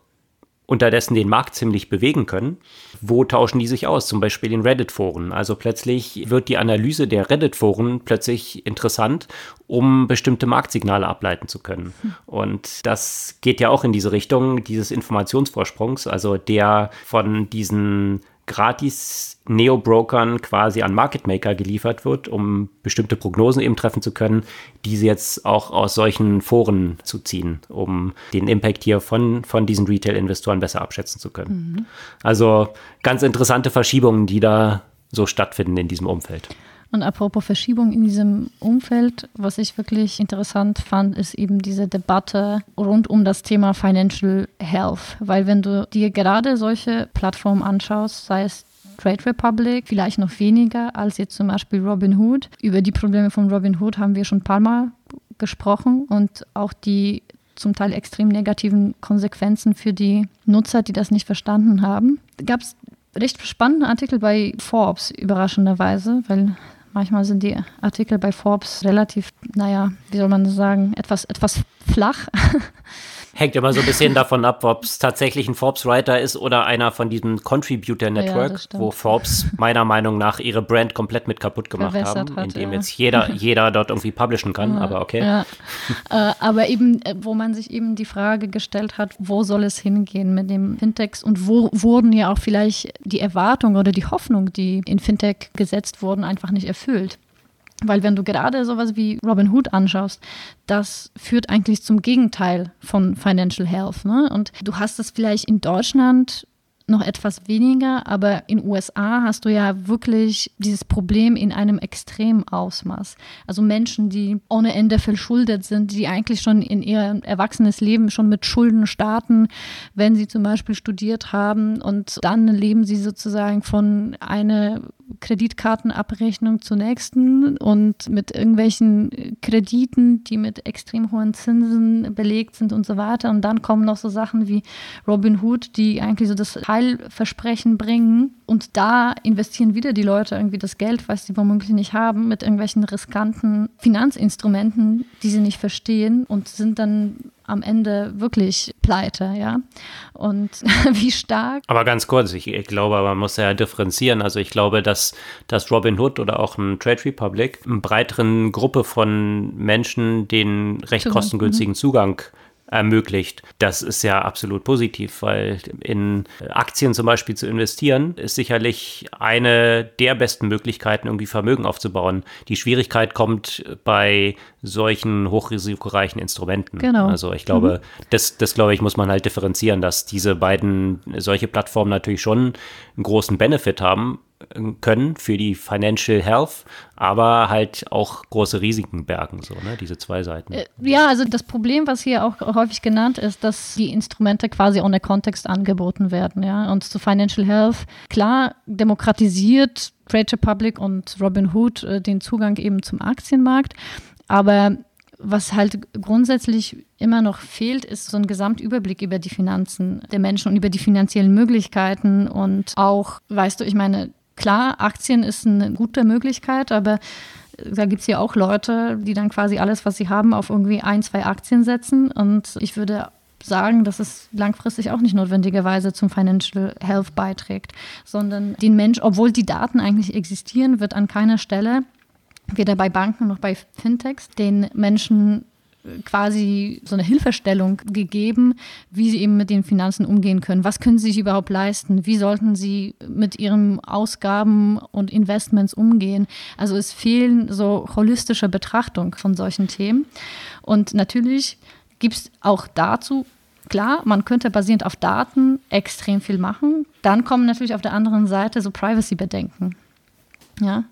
unterdessen den Markt ziemlich bewegen können. Wo tauschen die sich aus? Zum Beispiel in Reddit-Foren. Also plötzlich wird die Analyse der Reddit-Foren plötzlich interessant, um bestimmte Marktsignale ableiten zu können. Und das geht ja auch in diese Richtung dieses Informationsvorsprungs, also der von diesen gratis Neo-Brokern quasi an Market Maker geliefert wird, um bestimmte Prognosen eben treffen zu können, diese jetzt auch aus solchen Foren zu ziehen, um den Impact hier von, von diesen Retail-Investoren besser abschätzen zu können. Mhm. Also ganz interessante Verschiebungen, die da so stattfinden in diesem Umfeld. Und apropos Verschiebung in diesem Umfeld, was ich wirklich interessant fand, ist eben diese Debatte rund um das Thema Financial Health. Weil wenn du dir gerade solche Plattformen anschaust, sei es Trade Republic, vielleicht noch weniger als jetzt zum Beispiel Robinhood. Über die Probleme von Robinhood haben wir schon ein paar Mal gesprochen und auch die zum Teil extrem negativen Konsequenzen für die Nutzer, die das nicht verstanden haben. Gab es recht spannende Artikel bei Forbes, überraschenderweise, weil Manchmal sind die Artikel bei Forbes relativ, naja, wie soll man sagen, etwas, etwas flach. Hängt immer so ein bisschen davon ab, ob es tatsächlich ein Forbes-Writer ist oder einer von diesem Contributor Network, ja, wo Forbes meiner Meinung nach ihre Brand komplett mit kaputt gemacht haben, hat, indem ja. jetzt jeder, jeder dort irgendwie publishen kann, ja, aber okay. Äh, aber eben, äh, wo man sich eben die Frage gestellt hat, wo soll es hingehen mit dem Fintechs und wo wurden ja auch vielleicht die Erwartungen oder die Hoffnung, die in Fintech gesetzt wurden, einfach nicht erfüllt. Weil wenn du gerade sowas wie Robin Hood anschaust, das führt eigentlich zum Gegenteil von Financial Health. Ne? Und du hast das vielleicht in Deutschland noch etwas weniger, aber in USA hast du ja wirklich dieses Problem in einem extremen Ausmaß. Also Menschen, die ohne Ende verschuldet sind, die eigentlich schon in ihr erwachsenes Leben schon mit Schulden starten, wenn sie zum Beispiel studiert haben und dann leben sie sozusagen von einer Kreditkartenabrechnung zur nächsten und mit irgendwelchen Krediten, die mit extrem hohen Zinsen belegt sind und so weiter. Und dann kommen noch so Sachen wie Robin Hood, die eigentlich so das Heilversprechen bringen. Und da investieren wieder die Leute irgendwie das Geld, was sie womöglich nicht haben, mit irgendwelchen riskanten Finanzinstrumenten, die sie nicht verstehen und sind dann am Ende wirklich pleite, ja. Und wie stark. Aber ganz kurz, ich, ich, glaube, man muss ja differenzieren. Also ich glaube, dass, dass Robin Hood oder auch ein Trade Republic eine breiteren Gruppe von Menschen den recht kostengünstigen mhm. Ermöglicht. Das ist ja absolut positiv, weil in Aktien zum Beispiel zu investieren, ist sicherlich eine der besten Möglichkeiten, irgendwie Vermögen aufzubauen. Die Schwierigkeit kommt bei solchen hochrisikoreichen Instrumenten. Genau. Also ich glaube, mhm. das, das glaube ich, muss man halt differenzieren, dass diese beiden solche Plattformen natürlich schon einen großen Benefit haben, können für die Financial Health, aber halt auch große Risiken bergen, so, ne, diese zwei Seiten. Äh, ja, also das Problem, was hier auch häufig genannt ist, dass die Instrumente quasi ohne Kontext angeboten werden, ja, und zu Financial Health, klar, demokratisiert Trade Republic und Robinhood äh, den Zugang eben zum Aktienmarkt, aber was halt grundsätzlich immer noch fehlt, ist so ein Gesamtüberblick über die Finanzen der Menschen und über die finanziellen Möglichkeiten und auch, weißt du, ich meine, Klar, Aktien ist eine gute Möglichkeit, aber da gibt es ja auch Leute, die dann quasi alles, was sie haben, auf irgendwie ein, zwei Aktien setzen. Und ich würde sagen, dass es langfristig auch nicht notwendigerweise zum Financial Health beiträgt, sondern den Mensch, obwohl die Daten eigentlich existieren, wird an keiner Stelle, weder bei Banken noch bei Fintechs, den Menschen quasi so eine Hilfestellung gegeben, wie sie eben mit den Finanzen umgehen können. Was können sie sich überhaupt leisten? Wie sollten sie mit ihren Ausgaben und Investments umgehen? Also es fehlen so holistische Betrachtung von solchen Themen. Und natürlich gibt es auch dazu Klar, man könnte basierend auf Daten extrem viel machen. Dann kommen natürlich auf der anderen Seite so Privacy-Bedenken. Ja,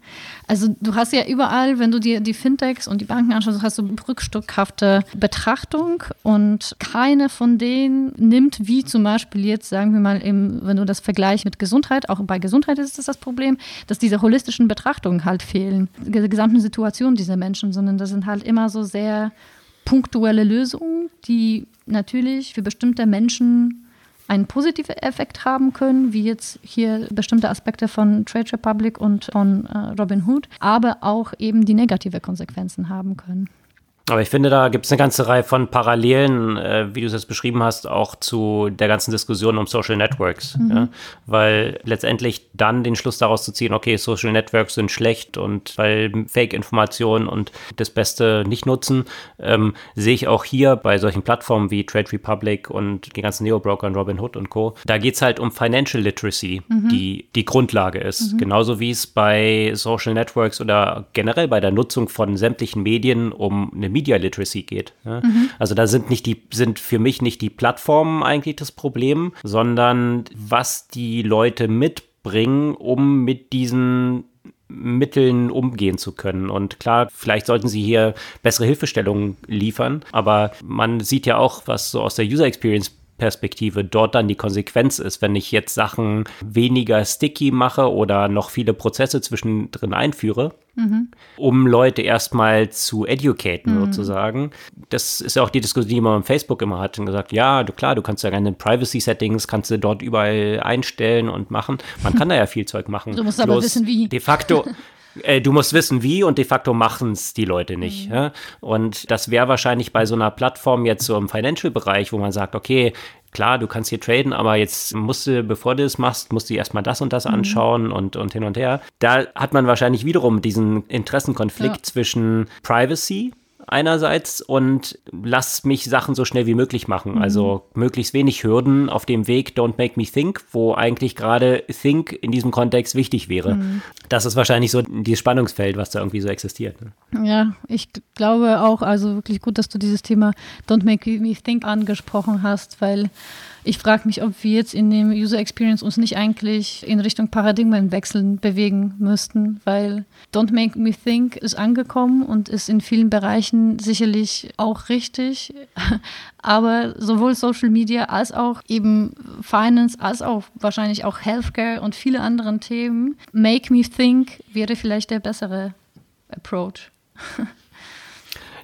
also du hast ja überall, wenn du dir die Fintechs und die Banken anschaust, hast du rückstückhafte Betrachtung und keine von denen nimmt, wie zum Beispiel jetzt, sagen wir mal, im, wenn du das vergleichst mit Gesundheit, auch bei Gesundheit ist das das Problem, dass diese holistischen Betrachtungen halt fehlen, die gesamten Situation dieser Menschen, sondern das sind halt immer so sehr punktuelle Lösungen, die natürlich für bestimmte Menschen einen positiven Effekt haben können, wie jetzt hier bestimmte Aspekte von Trade Republic und von äh, Robin Hood, aber auch eben die negative Konsequenzen haben können. Aber ich finde, da gibt es eine ganze Reihe von Parallelen, äh, wie du es jetzt beschrieben hast, auch zu der ganzen Diskussion um Social Networks. Mhm. Ja? Weil letztendlich dann den Schluss daraus zu ziehen, okay, Social Networks sind schlecht und weil Fake-Informationen und das Beste nicht nutzen, ähm, sehe ich auch hier bei solchen Plattformen wie Trade Republic und die ganzen Neo-Broker und Robinhood und Co. Da geht es halt um Financial Literacy, mhm. die die Grundlage ist. Mhm. Genauso wie es bei Social Networks oder generell bei der Nutzung von sämtlichen Medien um eine Media Literacy geht. Ja? Mhm. Also da sind nicht die, sind für mich nicht die Plattformen eigentlich das Problem, sondern was die Leute mitbringen, um mit diesen Mitteln umgehen zu können. Und klar, vielleicht sollten sie hier bessere Hilfestellungen liefern, aber man sieht ja auch, was so aus der User Experience Perspektive dort dann die Konsequenz ist, wenn ich jetzt Sachen weniger sticky mache oder noch viele Prozesse zwischendrin einführe, mhm. um Leute erstmal zu educaten mhm. sozusagen. Das ist ja auch die Diskussion, die man auf Facebook immer hat und gesagt, ja, du klar, du kannst ja deine Privacy Settings, kannst du dort überall einstellen und machen. Man kann da ja viel Zeug machen. Du musst aber wissen, wie. De facto, äh, du musst wissen, wie und de facto machen es die Leute nicht. Mhm. Ja? Und das wäre wahrscheinlich bei so einer Plattform jetzt so im Financial-Bereich, wo man sagt, okay, klar, du kannst hier traden, aber jetzt musst du, bevor du das machst, musst du erstmal das und das mhm. anschauen und, und hin und her. Da hat man wahrscheinlich wiederum diesen Interessenkonflikt ja. zwischen Privacy einerseits und lass mich Sachen so schnell wie möglich machen. Mhm. Also möglichst wenig Hürden auf dem Weg Don't Make Me Think, wo eigentlich gerade Think in diesem Kontext wichtig wäre. Mhm. Das ist wahrscheinlich so dieses Spannungsfeld, was da irgendwie so existiert. Ne? Ja, ich glaube auch, also wirklich gut, dass du dieses Thema Don't Make Me Think angesprochen hast, weil ich frage mich, ob wir jetzt in dem User Experience uns nicht eigentlich in Richtung Paradigmenwechseln bewegen müssten, weil Don't Make Me Think ist angekommen und ist in vielen Bereichen sicherlich auch richtig. Aber sowohl Social Media als auch eben Finance, als auch wahrscheinlich auch Healthcare und viele andere Themen, Make Me Think wäre vielleicht der bessere Approach.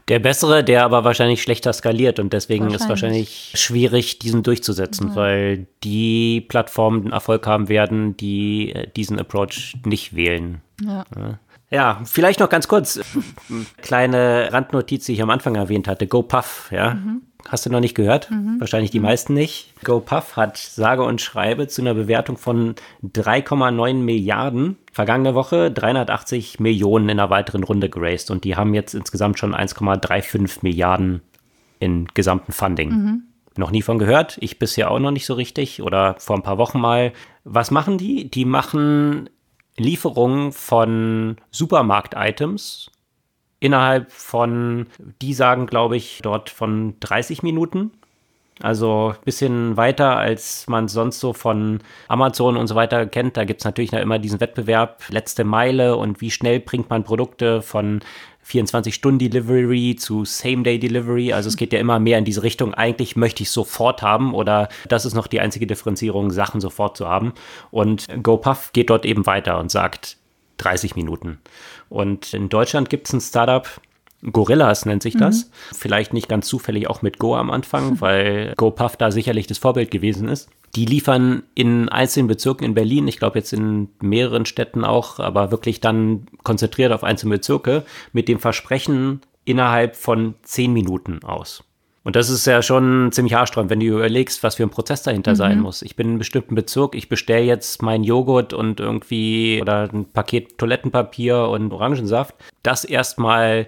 Der bessere, der aber wahrscheinlich schlechter skaliert und deswegen wahrscheinlich. ist wahrscheinlich schwierig, diesen durchzusetzen, ja. weil die Plattformen Erfolg haben werden, die äh, diesen Approach nicht wählen. Ja. ja. vielleicht noch ganz kurz. Kleine Randnotiz, die ich am Anfang erwähnt hatte. GoPuff, ja. Mhm. Hast du noch nicht gehört? Mhm. Wahrscheinlich die mhm. meisten nicht. GoPuff hat sage und schreibe zu einer Bewertung von 3,9 Milliarden vergangene Woche 380 Millionen in einer weiteren Runde geraced und die haben jetzt insgesamt schon 1,35 Milliarden in gesamten Funding. Mhm. Noch nie von gehört, ich bisher auch noch nicht so richtig oder vor ein paar Wochen mal. Was machen die? Die machen Lieferungen von Supermarkt-Items innerhalb von, die sagen, glaube ich, dort von 30 Minuten. Also ein bisschen weiter, als man sonst so von Amazon und so weiter kennt. Da gibt es natürlich noch immer diesen Wettbewerb, letzte Meile und wie schnell bringt man Produkte von 24-Stunden-Delivery zu Same-Day-Delivery. Also es geht ja immer mehr in diese Richtung. Eigentlich möchte ich sofort haben oder das ist noch die einzige Differenzierung, Sachen sofort zu haben. Und GoPuff geht dort eben weiter und sagt 30 Minuten. Und in Deutschland gibt es ein Startup, Gorillas nennt sich das. Mhm. Vielleicht nicht ganz zufällig auch mit Go am Anfang, weil GoPuff da sicherlich das Vorbild gewesen ist. Die liefern in einzelnen Bezirken in Berlin, ich glaube jetzt in mehreren Städten auch, aber wirklich dann konzentriert auf einzelne Bezirke mit dem Versprechen innerhalb von zehn Minuten aus. Und das ist ja schon ziemlich haarsträubend, wenn du überlegst, was für ein Prozess dahinter mhm. sein muss. Ich bin in einem bestimmten Bezirk, ich bestelle jetzt meinen Joghurt und irgendwie oder ein Paket Toilettenpapier und Orangensaft. Das erstmal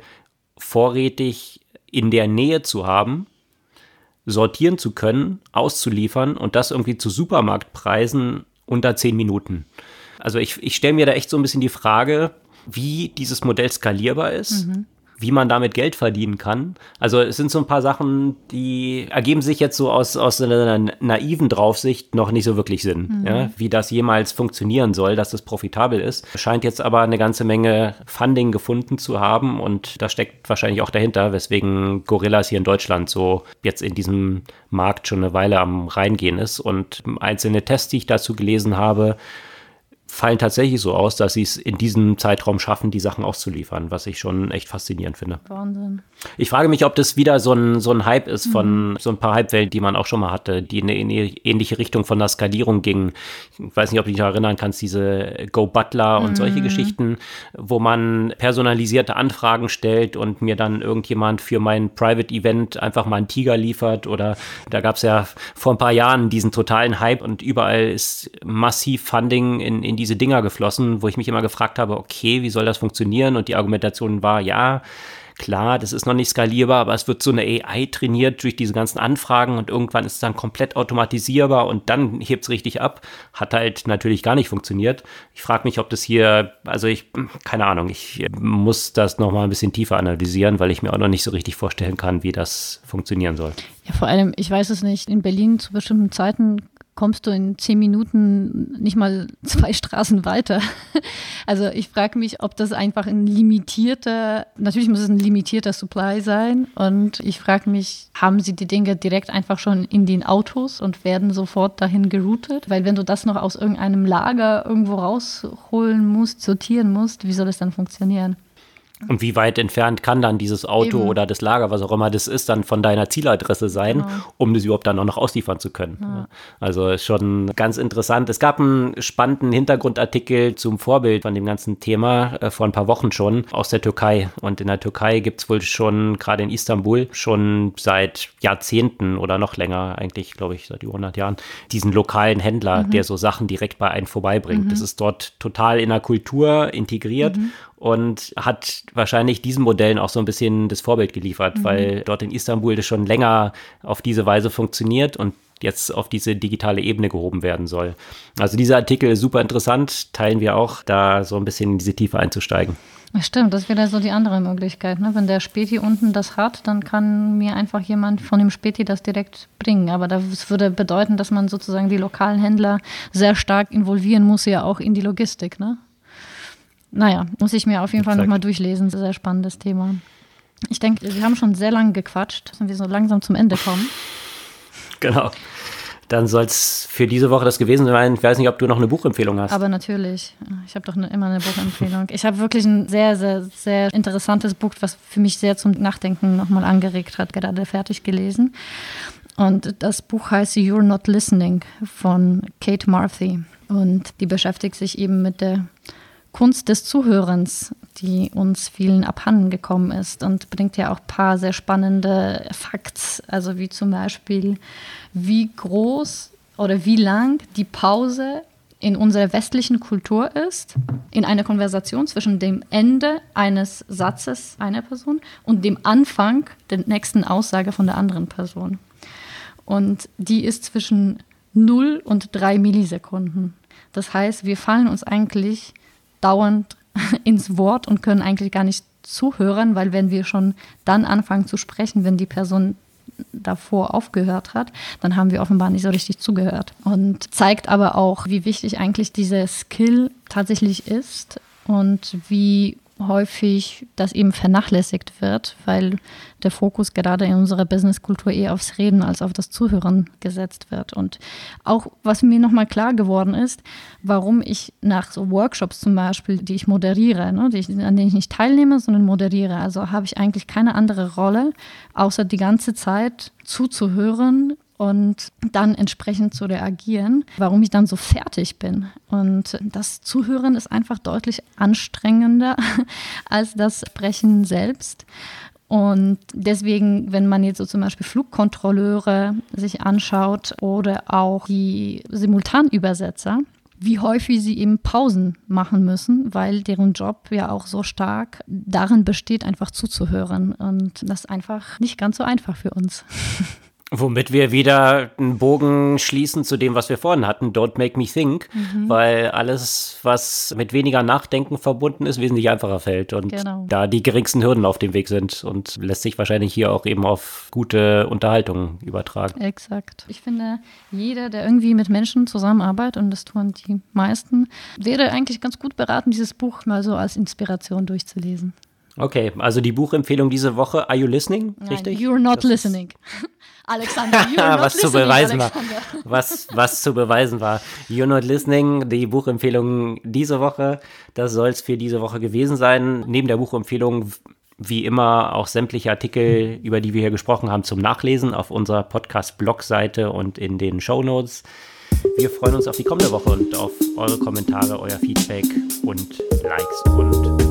vorrätig in der Nähe zu haben, sortieren zu können, auszuliefern und das irgendwie zu Supermarktpreisen unter zehn Minuten. Also ich, ich stelle mir da echt so ein bisschen die Frage, wie dieses Modell skalierbar ist. Mhm wie man damit Geld verdienen kann. Also es sind so ein paar Sachen, die ergeben sich jetzt so aus, aus einer naiven Draufsicht noch nicht so wirklich Sinn. Mhm. Ja? Wie das jemals funktionieren soll, dass es profitabel ist. Scheint jetzt aber eine ganze Menge Funding gefunden zu haben und das steckt wahrscheinlich auch dahinter, weswegen Gorillas hier in Deutschland so jetzt in diesem Markt schon eine Weile am Reingehen ist. Und einzelne Tests, die ich dazu gelesen habe, fallen tatsächlich so aus, dass sie es in diesem Zeitraum schaffen, die Sachen auszuliefern, was ich schon echt faszinierend finde. Wahnsinn. Ich frage mich, ob das wieder so ein, so ein Hype ist von mhm. so ein paar Hypewellen, die man auch schon mal hatte, die in eine ähnliche Richtung von der Skalierung gingen. Ich weiß nicht, ob du dich noch erinnern kannst, diese Go Butler und mhm. solche Geschichten, wo man personalisierte Anfragen stellt und mir dann irgendjemand für mein Private Event einfach mal einen Tiger liefert oder da gab es ja vor ein paar Jahren diesen totalen Hype und überall ist massiv Funding in, in diese Dinger geflossen, wo ich mich immer gefragt habe, okay, wie soll das funktionieren? Und die Argumentation war, ja, klar, das ist noch nicht skalierbar, aber es wird so eine AI trainiert durch diese ganzen Anfragen und irgendwann ist es dann komplett automatisierbar und dann hebt es richtig ab. Hat halt natürlich gar nicht funktioniert. Ich frage mich, ob das hier, also ich, keine Ahnung, ich muss das nochmal ein bisschen tiefer analysieren, weil ich mir auch noch nicht so richtig vorstellen kann, wie das funktionieren soll. Ja, vor allem, ich weiß es nicht, in Berlin zu bestimmten Zeiten kommst du in zehn Minuten nicht mal zwei Straßen weiter. Also ich frage mich, ob das einfach ein limitierter, natürlich muss es ein limitierter Supply sein. Und ich frage mich, haben sie die Dinge direkt einfach schon in den Autos und werden sofort dahin geroutet? Weil wenn du das noch aus irgendeinem Lager irgendwo rausholen musst, sortieren musst, wie soll das dann funktionieren? Und wie weit entfernt kann dann dieses Auto Eben. oder das Lager, was auch immer das ist, dann von deiner Zieladresse sein, genau. um das überhaupt dann auch noch ausliefern zu können? Ja. Also schon ganz interessant. Es gab einen spannenden Hintergrundartikel zum Vorbild von dem ganzen Thema äh, vor ein paar Wochen schon aus der Türkei. Und in der Türkei gibt es wohl schon, gerade in Istanbul, schon seit Jahrzehnten oder noch länger, eigentlich glaube ich seit über 100 Jahren, diesen lokalen Händler, mhm. der so Sachen direkt bei einem vorbeibringt. Mhm. Das ist dort total in der Kultur integriert. Mhm und hat wahrscheinlich diesen Modellen auch so ein bisschen das Vorbild geliefert, mhm. weil dort in Istanbul das schon länger auf diese Weise funktioniert und jetzt auf diese digitale Ebene gehoben werden soll. Also dieser Artikel ist super interessant, teilen wir auch, da so ein bisschen in diese Tiefe einzusteigen. Stimmt, das wäre so die andere Möglichkeit. Ne? Wenn der Späti unten das hat, dann kann mir einfach jemand von dem Späti das direkt bringen. Aber das würde bedeuten, dass man sozusagen die lokalen Händler sehr stark involvieren muss, ja auch in die Logistik. Ne? Naja, muss ich mir auf jeden Fall nochmal durchlesen. Sehr spannendes Thema. Ich denke, wir haben schon sehr lange gequatscht, dass wir so langsam zum Ende kommen. Genau dann soll es für diese Woche das gewesen sein. Ich weiß nicht, ob du noch eine Buchempfehlung hast. Aber natürlich. Ich habe doch ne, immer eine Buchempfehlung. Ich habe wirklich ein sehr, sehr, sehr interessantes Buch, was für mich sehr zum Nachdenken nochmal angeregt hat, gerade fertig gelesen. Und das Buch heißt You're Not Listening von Kate Marthy. Und die beschäftigt sich eben mit der Kunst des Zuhörens, die uns vielen abhanden gekommen ist und bringt ja auch ein paar sehr spannende Facts, also wie zum Beispiel, wie groß oder wie lang die Pause in unserer westlichen Kultur ist, in einer Konversation zwischen dem Ende eines Satzes einer Person und dem Anfang der nächsten Aussage von der anderen Person. Und die ist zwischen 0 und 3 Millisekunden. Das heißt, wir fallen uns eigentlich dauernd ins Wort und können eigentlich gar nicht zuhören, weil wenn wir schon dann anfangen zu sprechen, wenn die Person davor aufgehört hat, dann haben wir offenbar nicht so richtig zugehört. Und zeigt aber auch, wie wichtig eigentlich dieser Skill tatsächlich ist und wie häufig das eben vernachlässigt wird, weil der Fokus gerade in unserer Businesskultur eher aufs Reden als auf das Zuhören gesetzt wird. Und auch, was mir nochmal klar geworden ist, warum ich nach so Workshops zum Beispiel, die ich moderiere, ne, die ich, an denen ich nicht teilnehme, sondern moderiere, also habe ich eigentlich keine andere Rolle, außer die ganze Zeit zuzuhören und dann entsprechend zu reagieren, warum ich dann so fertig bin. Und das Zuhören ist einfach deutlich anstrengender als das Sprechen selbst. Und deswegen, wenn man jetzt so zum Beispiel Flugkontrolleure sich anschaut oder auch die Simultanübersetzer, wie häufig sie eben Pausen machen müssen, weil deren Job ja auch so stark darin besteht, einfach zuzuhören. Und das ist einfach nicht ganz so einfach für uns. Womit wir wieder einen Bogen schließen zu dem, was wir vorhin hatten, Don't Make Me Think, mhm. weil alles, was mit weniger Nachdenken verbunden ist, wesentlich einfacher fällt und genau. da die geringsten Hürden auf dem Weg sind und lässt sich wahrscheinlich hier auch eben auf gute Unterhaltung übertragen. Exakt. Ich finde, jeder, der irgendwie mit Menschen zusammenarbeitet, und das tun die meisten, wäre eigentlich ganz gut beraten, dieses Buch mal so als Inspiration durchzulesen. Okay, also die Buchempfehlung diese Woche, Are You Listening? Richtig? Nein, you're not das listening. Alexander, you're was zu beweisen war. Was, was zu beweisen war. You're not listening, die Buchempfehlung diese Woche. Das soll es für diese Woche gewesen sein. Neben der Buchempfehlung wie immer auch sämtliche Artikel, über die wir hier gesprochen haben, zum Nachlesen auf unserer Podcast-Blog-Seite und in den Show Notes. Wir freuen uns auf die kommende Woche und auf eure Kommentare, euer Feedback und Likes und